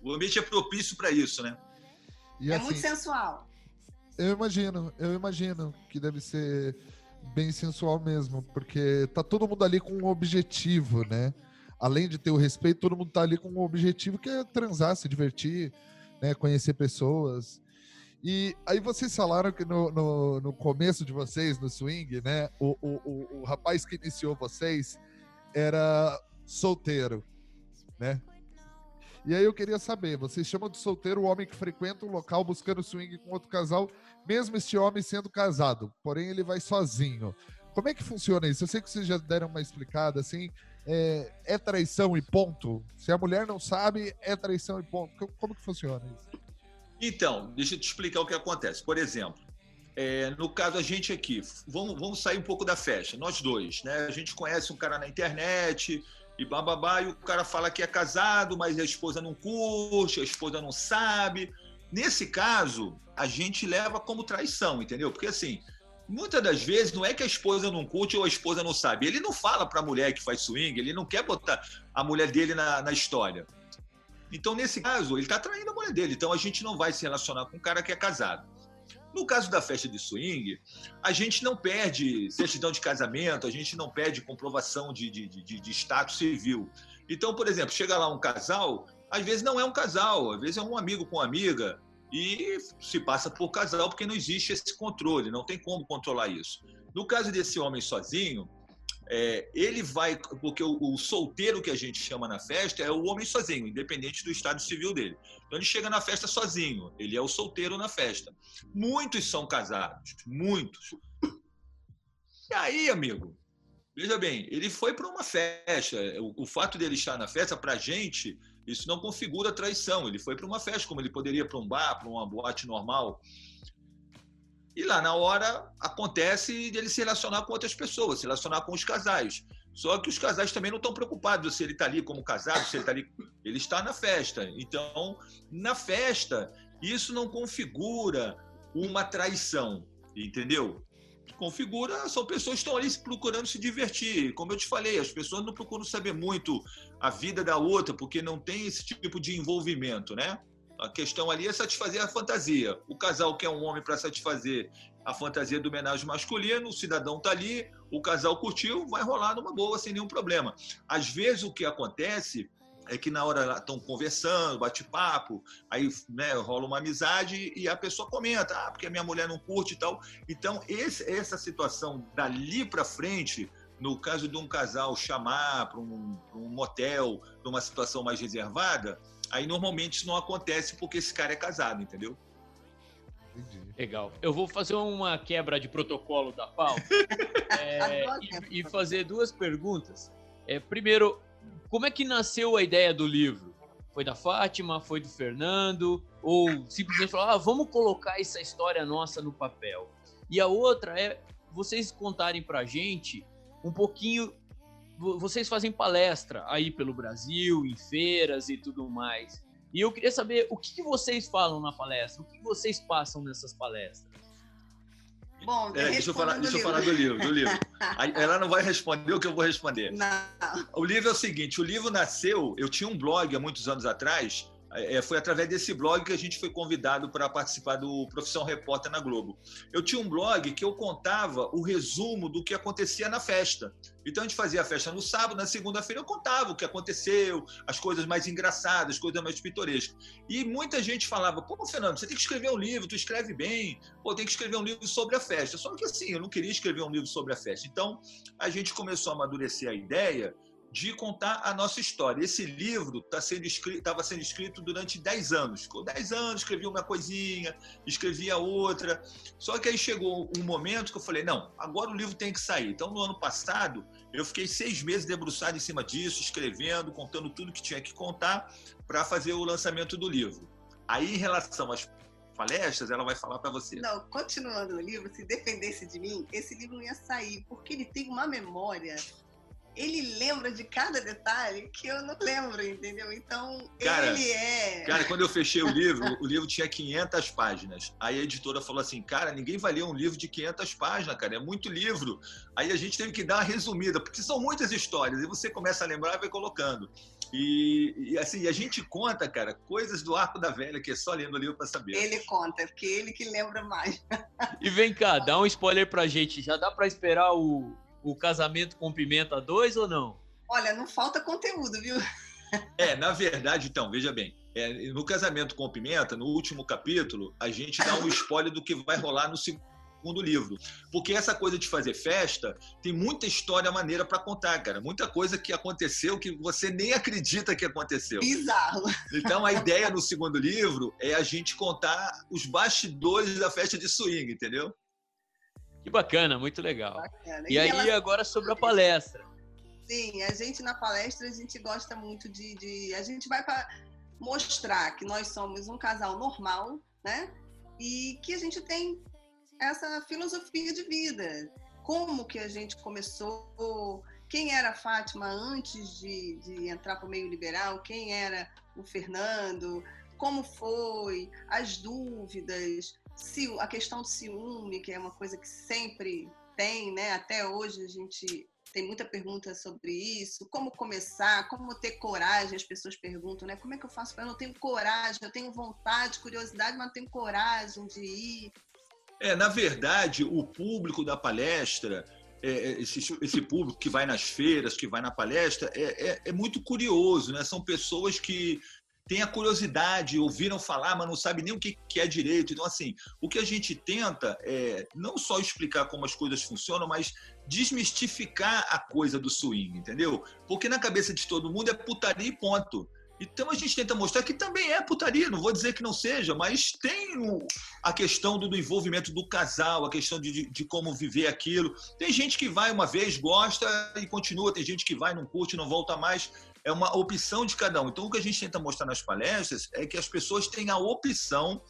E: O ambiente é propício para isso, né?
D: E, é assim, muito sensual.
B: Eu imagino, eu imagino que deve ser bem sensual mesmo, porque tá todo mundo ali com um objetivo, né? Além de ter o respeito, todo mundo tá ali com um objetivo que é transar, se divertir, né? Conhecer pessoas. E aí vocês falaram que no, no, no começo de vocês, no swing, né? O, o, o, o rapaz que iniciou vocês era solteiro, né? E aí eu queria saber, vocês chamam de solteiro o homem que frequenta um local buscando swing com outro casal, mesmo este homem sendo casado, porém ele vai sozinho. Como é que funciona isso? Eu sei que vocês já deram uma explicada, assim, é, é traição e ponto? Se a mulher não sabe, é traição e ponto. Como que funciona isso?
E: Então, deixa eu te explicar o que acontece. Por exemplo, é, no caso a gente aqui, vamos, vamos sair um pouco da festa, nós dois, né? A gente conhece um cara na internet, e bababá, e o cara fala que é casado, mas a esposa não curte, a esposa não sabe. Nesse caso, a gente leva como traição, entendeu? Porque assim, muitas das vezes não é que a esposa não curte ou a esposa não sabe. Ele não fala para a mulher que faz swing, ele não quer botar a mulher dele na, na história. Então, nesse caso, ele está traindo a mulher dele. Então, a gente não vai se relacionar com um cara que é casado. No caso da festa de swing, a gente não perde certidão de casamento, a gente não perde comprovação de, de, de, de status civil. Então, por exemplo, chega lá um casal, às vezes não é um casal, às vezes é um amigo com uma amiga, e se passa por casal porque não existe esse controle, não tem como controlar isso. No caso desse homem sozinho, é, ele vai, porque o, o, solteiro que a gente chama na festa é o homem sozinho, independente do estado civil dele. Então ele chega na festa sozinho, ele é o solteiro na festa. Muitos são casados, muitos. E aí, amigo, veja bem, ele foi para uma festa. O, o, fato dele estar na festa, para a gente, isso não configura traição. Ele foi para uma festa, como ele poderia para um bar, para uma boate normal. E lá na hora acontece ele se relacionar com outras pessoas, se relacionar com os casais. Só que os casais também não estão preocupados se ele está ali como casado, se ele está ali. Ele está na festa. Então, na festa, isso não configura uma traição, entendeu? Configura, são pessoas que estão ali procurando se divertir. Como eu te falei, as pessoas não procuram saber muito a vida da outra, porque não tem esse tipo de envolvimento, né? A questão ali é satisfazer a fantasia. O casal quer um homem para satisfazer a fantasia do homenagem masculino, o cidadão está ali, o casal curtiu, vai rolar numa boa, sem nenhum problema. Às vezes o que acontece é que na hora estão conversando, bate-papo, aí né, rola uma amizade e a pessoa comenta, ah, porque a minha mulher não curte e tal. Então, esse, essa situação dali para frente, no caso de um casal chamar para um, um motel, numa situação mais reservada, Aí normalmente isso não acontece porque esse cara é casado, entendeu?
C: Legal. Eu vou fazer uma quebra de protocolo da pauta é, e, e, fazer duas perguntas. É, primeiro, como é que nasceu a ideia do livro? Foi da Fátima? Foi do Fernando? Ou simplesmente falou, ah, vamos colocar essa história nossa no papel? E a outra é vocês contarem pra gente um pouquinho vocês fazem palestra aí pelo Brasil, em feiras e tudo mais. E eu queria saber o que, vocês falam na palestra, o que vocês passam nessas palestras.
E: Bom, é, deixa, eu falar, deixa eu falar do livro, do livro. Ela não vai responder o que eu vou responder.
D: Não.
E: O livro é o seguinte: o livro nasceu. Eu tinha um blog há muitos anos atrás é, foi através desse blog que a gente foi convidado para participar do Profissão Repórter na Globo. Eu tinha um blog que eu contava o resumo do que acontecia na festa. Então a gente fazia a festa no sábado, na segunda-feira eu contava o que aconteceu, as coisas mais engraçadas, as coisas mais pitorescas. E muita gente falava: pô, Fernando, você tem que escrever um livro, tu escreve bem, pô, tem que escrever um livro sobre a festa. Só que assim, eu não queria escrever um livro sobre a festa. Então a gente começou a amadurecer a ideia de contar a nossa história. Esse livro estava tá sendo, escrito, sendo escrito durante 10 anos. Ficou 10 anos, escrevi uma coisinha, escrevia outra. Só que aí chegou um momento que eu falei, não, agora o livro tem que sair. Então, no ano passado, eu fiquei seis meses debruçado em cima disso, escrevendo, contando tudo que tinha que contar para fazer o lançamento do livro. Aí, em relação às palestras, ela vai falar para você.
D: Não, continuando no livro, se dependesse de mim, esse livro não ia sair, porque ele tem uma memória ele lembra de cada detalhe que eu não lembro, entendeu? Então, cara, ele é.
E: Cara, quando eu fechei o livro, o livro tinha 500 páginas. Aí a editora falou assim: cara, ninguém vai ler um livro de 500 páginas, cara, é muito livro. Aí a gente teve que dar uma resumida, porque são muitas histórias, e você começa a lembrar e vai colocando. E, e, assim, a gente conta, cara, coisas do Arco da Velha, que é só lendo o livro para saber.
D: Ele conta, porque é ele que lembra mais.
C: E vem cá, dá um spoiler pra gente. Já dá para esperar o, o casamento com Pimenta 2 ou não?
D: Olha, não falta conteúdo, viu?
E: É, na verdade, então, veja bem. É, no casamento com Pimenta, no último capítulo, a gente dá um spoiler do que vai rolar no segundo livro. Porque essa coisa de fazer festa tem muita história maneira para contar, cara. Muita coisa que aconteceu que você nem acredita que aconteceu.
D: Bizarro.
E: Então a ideia no segundo livro é a gente contar os bastidores da festa de swing, entendeu?
C: Que bacana, muito legal. Bacana. E, e, aí, ela... agora sobre a palestra.
D: Sim, a gente na palestra, a gente gosta muito de. de a gente vai para mostrar que nós somos um casal normal, né? E que a gente tem essa filosofia de vida. Como que a gente começou, quem era a Fátima antes de, de entrar para o meio liberal, quem era o Fernando, como foi, as dúvidas, a questão do ciúme, que é uma coisa que sempre tem, né? Até hoje a gente tem muita pergunta sobre isso. Como começar? Como ter coragem? As pessoas perguntam, né? Como é que eu faço? Eu não tenho coragem, eu tenho vontade, curiosidade, mas não tenho coragem de ir.
E: É, na verdade, o público da palestra, é, é esse, esse, público que vai nas feiras, que vai na palestra, é, é, é muito curioso, né? São pessoas que tem a curiosidade, ouviram falar, mas não sabe nem o que, é direito. Então, assim, o que a gente tenta é não só explicar como as coisas funcionam, mas desmistificar a coisa do swing, entendeu? Porque na cabeça de todo mundo é putaria e ponto. Então a gente tenta mostrar que também é putaria, não vou dizer que não seja, mas tem o, a questão do, do, envolvimento do casal, a questão de, de, de, como viver aquilo. Tem gente que vai uma vez, gosta e continua, tem gente que vai, não curte, não volta mais é uma opção de cada um. Então, o que a gente tenta mostrar nas palestras é que as pessoas têm a opção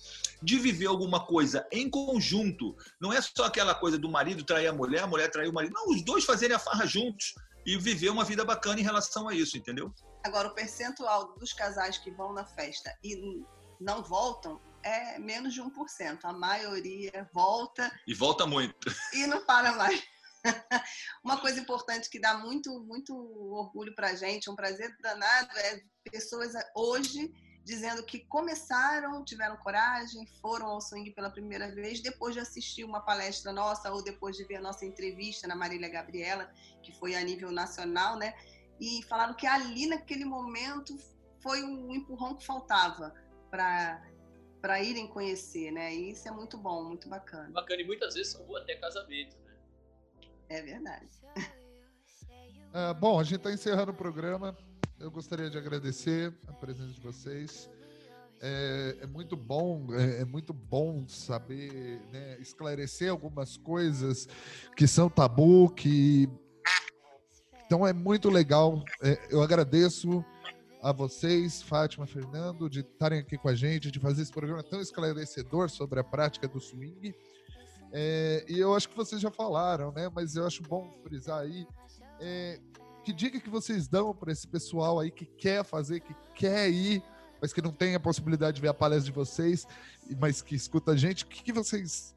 E: de viver alguma coisa em conjunto. Não é só aquela coisa do marido trair a mulher, a mulher trair o marido. Não, os dois fazerem a farra juntos e viver uma vida bacana em relação a isso, entendeu?
D: Agora, o percentual dos casais que vão na festa e não voltam é menos de 1%. A maioria volta.
E: E volta muito.
D: E não para mais. Uma coisa importante que dá muito, muito orgulho para a gente, um prazer danado, é pessoas hoje dizendo que começaram, tiveram coragem, foram ao swing pela primeira vez, depois de assistir uma palestra nossa ou depois de ver a nossa entrevista na Marília Gabriela, que foi a nível nacional, né? E falaram que ali naquele momento foi um empurrão que faltava para para irem conhecer, né? E isso é muito bom, muito bacana.
C: Bacana e muitas vezes salvou até casamento, né?
D: É verdade.
B: É, bom, a gente está encerrando o programa. Eu gostaria de agradecer a presença de vocês. É, é muito bom, é, é, muito bom saber, né, esclarecer algumas coisas que são tabu, que então é muito legal. É, eu agradeço a vocês, Fátima, Fernando, de estarem aqui com a gente, de fazer esse programa tão esclarecedor sobre a prática do swing. É, e eu acho que vocês já falaram, né? Mas eu acho bom frisar aí. É, que dica que vocês dão para esse pessoal aí que quer fazer, que quer ir, mas que não tem a possibilidade de ver a palestra de vocês, mas que escuta a gente? O que, que vocês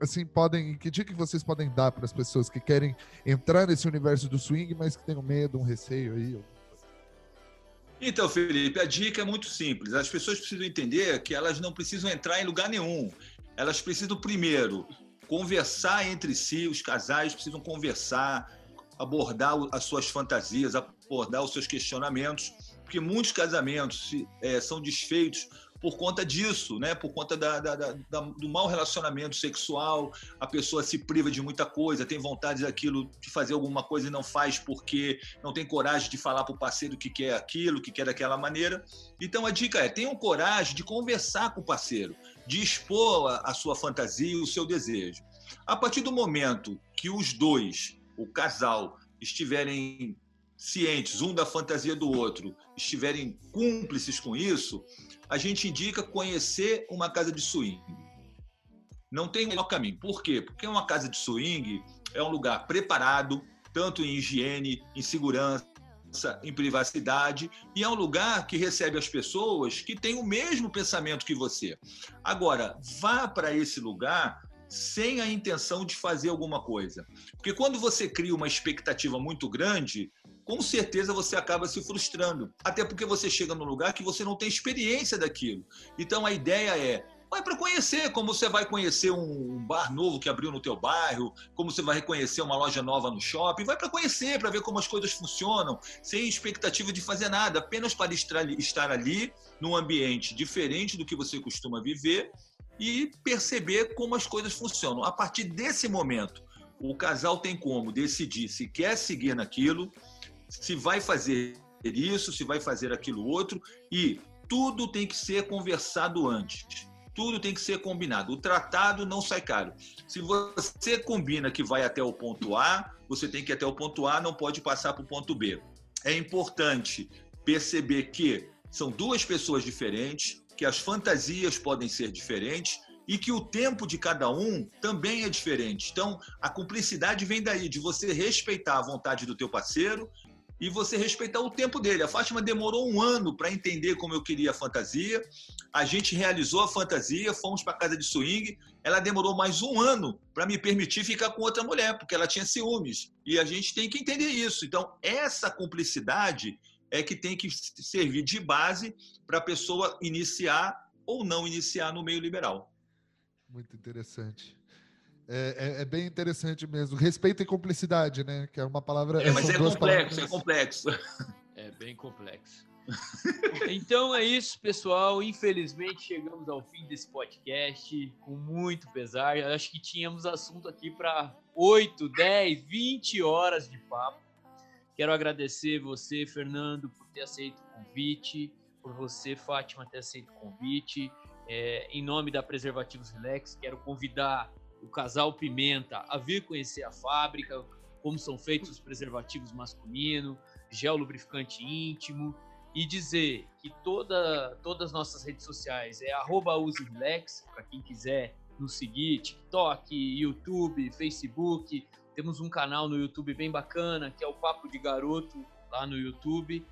B: assim podem, que dica que vocês podem dar para as pessoas que querem entrar nesse universo do swing, mas que tenham medo, um receio aí?
E: Então, Felipe, a dica é muito simples. As pessoas precisam entender que elas não precisam entrar em lugar nenhum. Elas precisam primeiro conversar entre si, os casais precisam conversar, abordar as suas fantasias, abordar os seus questionamentos, porque muitos casamentos é, são desfeitos por conta disso, né? Por conta da, da, da, do mau relacionamento sexual, a pessoa se priva de muita coisa, tem vontade daquilo de fazer alguma coisa e não faz porque não tem coragem de falar para o parceiro que quer aquilo, que quer daquela maneira. Então a dica é: tenham coragem de conversar com o parceiro de expor a, sua fantasia e o seu desejo. A partir do momento que os dois, o casal, estiverem cientes um da fantasia do outro, estiverem cúmplices com isso, a gente indica conhecer uma casa de swing. Não tem melhor caminho. Por quê? Porque uma casa de swing é um lugar preparado, tanto em higiene, em segurança, em privacidade, e é um lugar que recebe as pessoas que têm o mesmo pensamento que você. Agora, vá para esse lugar sem a intenção de fazer alguma coisa. Porque quando você cria uma expectativa muito grande, com certeza você acaba se frustrando. Até porque você chega num lugar que você não tem experiência daquilo. Então a ideia é vai para conhecer, como você vai conhecer um bar novo que abriu no teu bairro, como você vai reconhecer uma loja nova no shopping, vai para conhecer, para ver como as coisas funcionam, sem expectativa de fazer nada, apenas para estar ali num ambiente diferente do que você costuma viver e perceber como as coisas funcionam. A partir desse momento, o casal tem como decidir se quer seguir naquilo, se vai fazer isso, se vai fazer aquilo outro, e tudo tem que ser conversado antes. Tudo tem que ser combinado. O tratado não sai caro. Se você combina que vai até o ponto A, você tem que ir até o ponto A, não pode passar para o ponto B. É importante perceber que são duas pessoas diferentes, que as fantasias podem ser diferentes e que o tempo de cada um também é diferente. Então, a cumplicidade vem daí, de você respeitar a vontade do teu parceiro e você respeitar o tempo dele. A Fátima demorou um ano para entender como eu queria a fantasia. A gente realizou a fantasia, fomos para casa de swing. Ela demorou mais um ano para me permitir ficar com outra mulher, porque ela tinha ciúmes. E a gente tem que entender isso. Então, essa cumplicidade é que tem que servir de base para a pessoa iniciar ou não iniciar no meio liberal.
B: Muito interessante. É, é, é, bem interessante mesmo. Respeito e cumplicidade, né? Que é uma palavra.
E: É, mas é complexo, palavras. é complexo.
C: É bem complexo. então é isso, pessoal. Infelizmente chegamos ao fim desse podcast com muito pesar. Eu acho que tínhamos assunto aqui para 8, 10, 20 horas de papo. Quero agradecer você, Fernando, por ter aceito o convite, por você, Fátima, ter aceito o convite. É, em nome da Preservativos Relax, quero convidar o casal Pimenta a vir conhecer a fábrica, como são feitos os preservativos masculinos, gel lubrificante íntimo e dizer que toda, todas as nossas redes sociais é userelax, para quem quiser nos seguir, TikTok, YouTube, Facebook, temos um canal no YouTube bem bacana, que é o Papo de Garoto, lá no YouTube.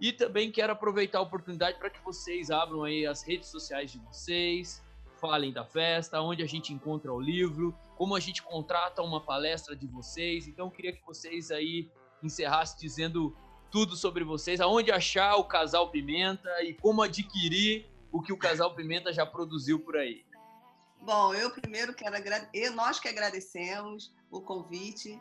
C: E também quero aproveitar a oportunidade para que vocês abram aí as redes sociais de vocês, falem da festa, onde a gente encontra o livro, como a gente contrata uma palestra de vocês. Então eu queria que vocês aí encerrassem dizendo tudo sobre vocês, aonde achar o Casal Pimenta e como adquirir o que o Casal Pimenta já produziu por aí.
D: Bom, eu primeiro quero agradecer, nós que agradecemos o convite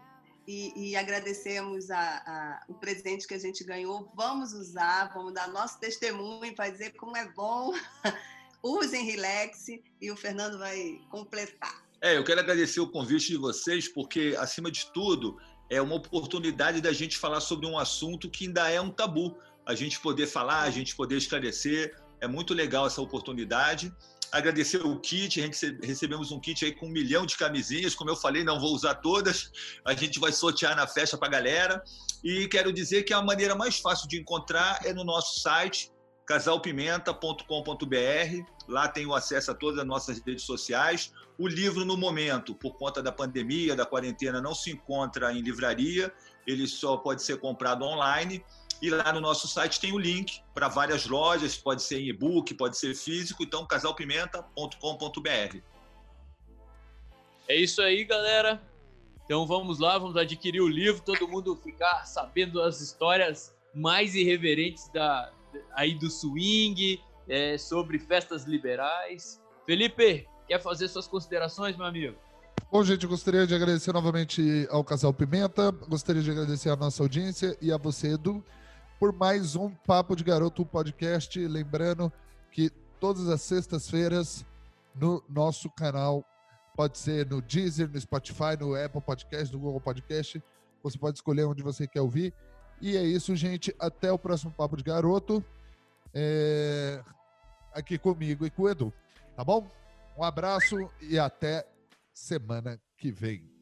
D: e, e agradecemos a, a, o presente que a gente ganhou. Vamos usar, vamos dar nosso testemunho para dizer como é bom usem relax e o Fernando vai completar.
E: É, eu quero agradecer o convite de vocês, porque, acima de tudo, é uma oportunidade da gente falar sobre um assunto que ainda é um tabu. A gente poder falar, a gente poder esclarecer. É muito legal essa oportunidade. Agradecer o kit, a gente recebemos um kit aí com um milhão de camisinhas. Como eu falei, não vou usar todas. A gente vai sortear na festa para a galera. E quero dizer que a maneira mais fácil de encontrar é no nosso site, casalpimenta.com.br. Lá tem o acesso a todas as nossas redes sociais. O livro, no momento, por conta da pandemia, da quarentena, não se encontra em livraria, ele só pode ser comprado online. E lá no nosso site tem o link para várias lojas, pode ser em e-book, pode ser físico, então casalpimenta.com.br.
C: É isso aí, galera. Então vamos lá, vamos adquirir o livro, todo mundo ficar sabendo as histórias mais irreverentes da, aí do swing, é, sobre festas liberais. Felipe, quer fazer suas considerações, meu amigo?
B: Bom, gente, gostaria de agradecer novamente ao Casal Pimenta, gostaria de agradecer à nossa audiência e a você, Edu, por mais um Papo de Garoto podcast. Lembrando que todas as sextas-feiras no nosso canal, pode ser no Deezer, no Spotify, no Apple Podcast, no Google Podcast, você pode escolher onde você quer ouvir. E é isso, gente. Até o próximo Papo de Garoto. É... Aqui comigo e com o Edu. Tá bom? Um abraço e até semana que vem.